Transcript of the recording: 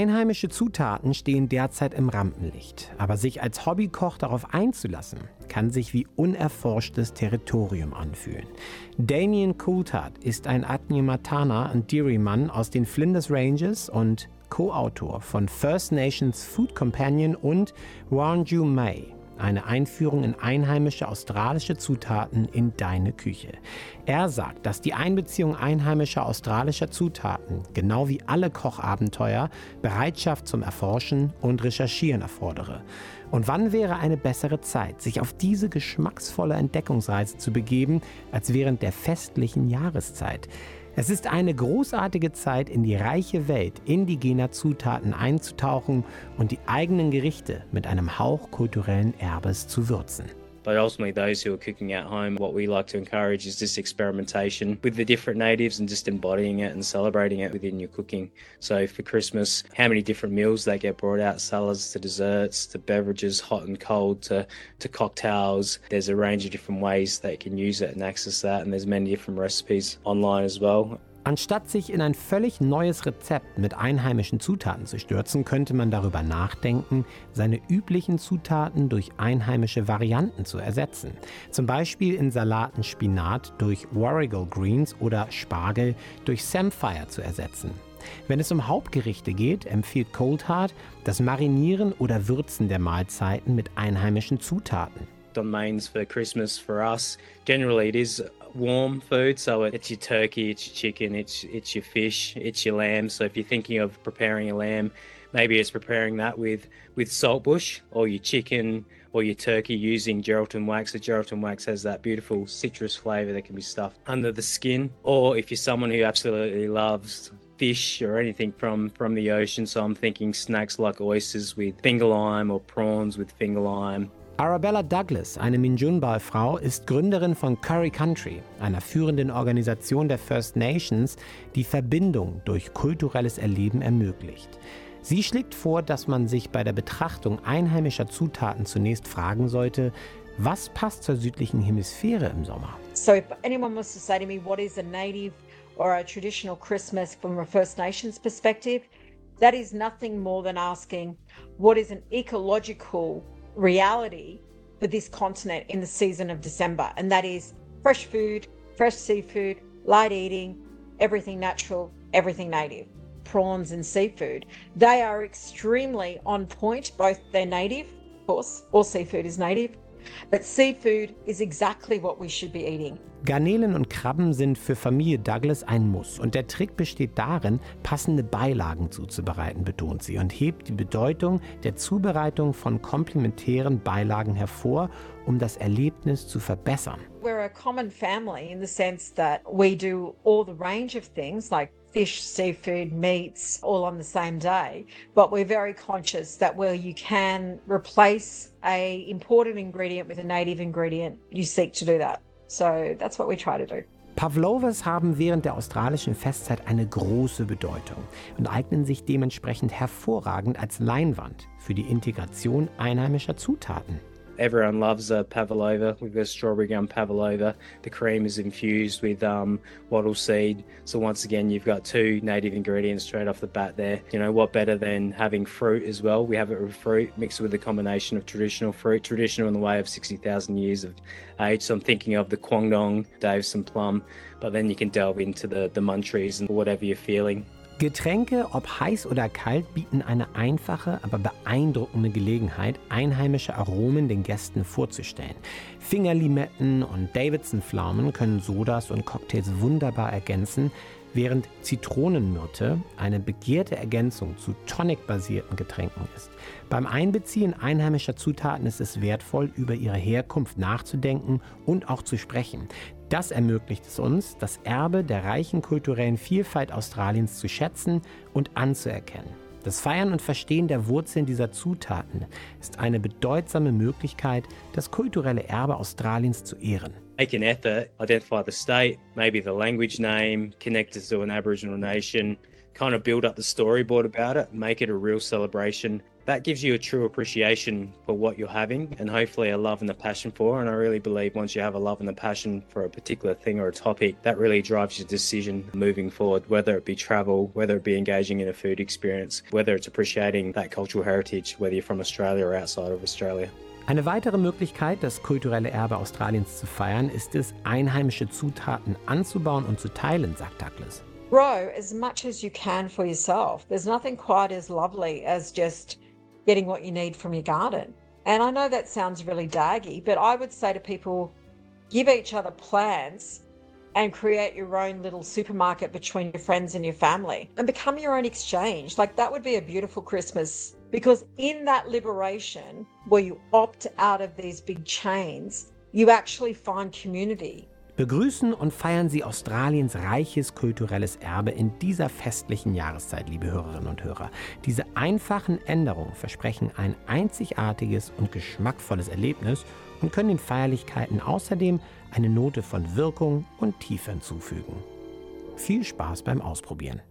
Einheimische Zutaten stehen derzeit im Rampenlicht, aber sich als Hobbykoch darauf einzulassen, kann sich wie unerforschtes Territorium anfühlen. Damien Coulthard ist ein Adnyamatana und Dairyman aus den Flinders Ranges und Co-Autor von First Nations Food Companion und Wanju May eine Einführung in einheimische australische Zutaten in deine Küche. Er sagt, dass die Einbeziehung einheimischer australischer Zutaten, genau wie alle Kochabenteuer, Bereitschaft zum Erforschen und Recherchieren erfordere. Und wann wäre eine bessere Zeit, sich auf diese geschmacksvolle Entdeckungsreise zu begeben, als während der festlichen Jahreszeit? Es ist eine großartige Zeit, in die reiche Welt indigener Zutaten einzutauchen und die eigenen Gerichte mit einem Hauch kulturellen Erbes zu würzen. But ultimately, those who are cooking at home, what we like to encourage is this experimentation with the different natives and just embodying it and celebrating it within your cooking. So for Christmas, how many different meals they get brought out salads to desserts to beverages, hot and cold to, to cocktails. There's a range of different ways they can use it and access that. And there's many different recipes online as well. Anstatt sich in ein völlig neues Rezept mit einheimischen Zutaten zu stürzen, könnte man darüber nachdenken, seine üblichen Zutaten durch einheimische Varianten zu ersetzen. Zum Beispiel in Salaten Spinat durch Warrigal Greens oder Spargel durch Samphire zu ersetzen. Wenn es um Hauptgerichte geht, empfiehlt Coldheart das Marinieren oder Würzen der Mahlzeiten mit einheimischen Zutaten. On mains for Christmas for us, generally it is warm food. So it's your turkey, it's your chicken, it's it's your fish, it's your lamb. So if you're thinking of preparing a lamb, maybe it's preparing that with with saltbush or your chicken or your turkey using Geraldton wax. The Geraldton wax has that beautiful citrus flavor that can be stuffed under the skin. Or if you're someone who absolutely loves fish or anything from from the ocean, so I'm thinking snacks like oysters with finger lime or prawns with finger lime Arabella Douglas, eine Minjunbal-Frau, ist Gründerin von Curry Country, einer führenden Organisation der First Nations, die Verbindung durch kulturelles Erleben ermöglicht. Sie schlägt vor, dass man sich bei der Betrachtung einheimischer Zutaten zunächst fragen sollte, was passt zur südlichen Hemisphäre im Sommer? So if anyone wants to say to me what is a native or a traditional Christmas from a First Nations perspective, that is nothing more than asking what is an ecological reality for this continent in the season of December, and that is fresh food, fresh seafood, light eating, everything natural, everything native. Prawns and seafood. They are extremely on point, both they're native, of course, all seafood is native, but seafood is exactly what we should be eating. Garnelen und Krabben sind für Familie Douglas ein Muss und der Trick besteht darin, passende Beilagen zuzubereiten, betont sie und hebt die Bedeutung der Zubereitung von komplementären Beilagen hervor, um das Erlebnis zu verbessern. We're a common family in the sense that we do all the range of things like fish, seafood, meats all on the same day, but we're very conscious that where you can replace a important ingredient with a native ingredient, you seek to do that. So that's what we try to do. Pavlovas haben während der australischen Festzeit eine große Bedeutung und eignen sich dementsprechend hervorragend als Leinwand für die Integration einheimischer Zutaten. Everyone loves a pavlova. We've got strawberry gum pavlova. The cream is infused with um, wattle seed. So once again, you've got two native ingredients straight off the bat there. You know what better than having fruit as well? We have it with fruit mixed with a combination of traditional fruit, traditional in the way of sixty thousand years of age. So I'm thinking of the Kwangdong, Davison plum, but then you can delve into the the munchies and whatever you're feeling. Getränke, ob heiß oder kalt, bieten eine einfache, aber beeindruckende Gelegenheit, einheimische Aromen den Gästen vorzustellen. Fingerlimetten und Davidson-Pflaumen können Sodas und Cocktails wunderbar ergänzen, während Zitronenmyrte eine begehrte Ergänzung zu tonic-basierten Getränken ist. Beim Einbeziehen einheimischer Zutaten ist es wertvoll, über ihre Herkunft nachzudenken und auch zu sprechen. Das ermöglicht es uns, das Erbe der reichen kulturellen Vielfalt Australiens zu schätzen und anzuerkennen. Das Feiern und Verstehen der Wurzeln dieser Zutaten ist eine bedeutsame Möglichkeit, das kulturelle Erbe Australiens zu ehren. Make an effort, identify the state, maybe the language name, connect it to an Aboriginal nation, kind of build up the storyboard about it, make it a real celebration that gives you a true appreciation for what you're having and hopefully a love and a passion for. And I really believe once you have a love and a passion for a particular thing or a topic, that really drives your decision moving forward, whether it be travel, whether it be engaging in a food experience, whether it's appreciating that cultural heritage, whether you're from Australia or outside of Australia. Eine weitere Möglichkeit, das kulturelle Erbe Australiens zu feiern, ist es, einheimische Zutaten anzubauen und zu teilen, sagt Douglas. Grow as much as you can for yourself. There's nothing quite as lovely as just getting what you need from your garden. And I know that sounds really daggy, but I would say to people give each other plants and create your own little supermarket between your friends and your family and become your own exchange. Like that would be a beautiful Christmas because in that liberation where you opt out of these big chains, you actually find community. Begrüßen und feiern Sie Australiens reiches kulturelles Erbe in dieser festlichen Jahreszeit, liebe Hörerinnen und Hörer. Diese einfachen Änderungen versprechen ein einzigartiges und geschmackvolles Erlebnis und können den Feierlichkeiten außerdem eine Note von Wirkung und Tiefe hinzufügen. Viel Spaß beim Ausprobieren.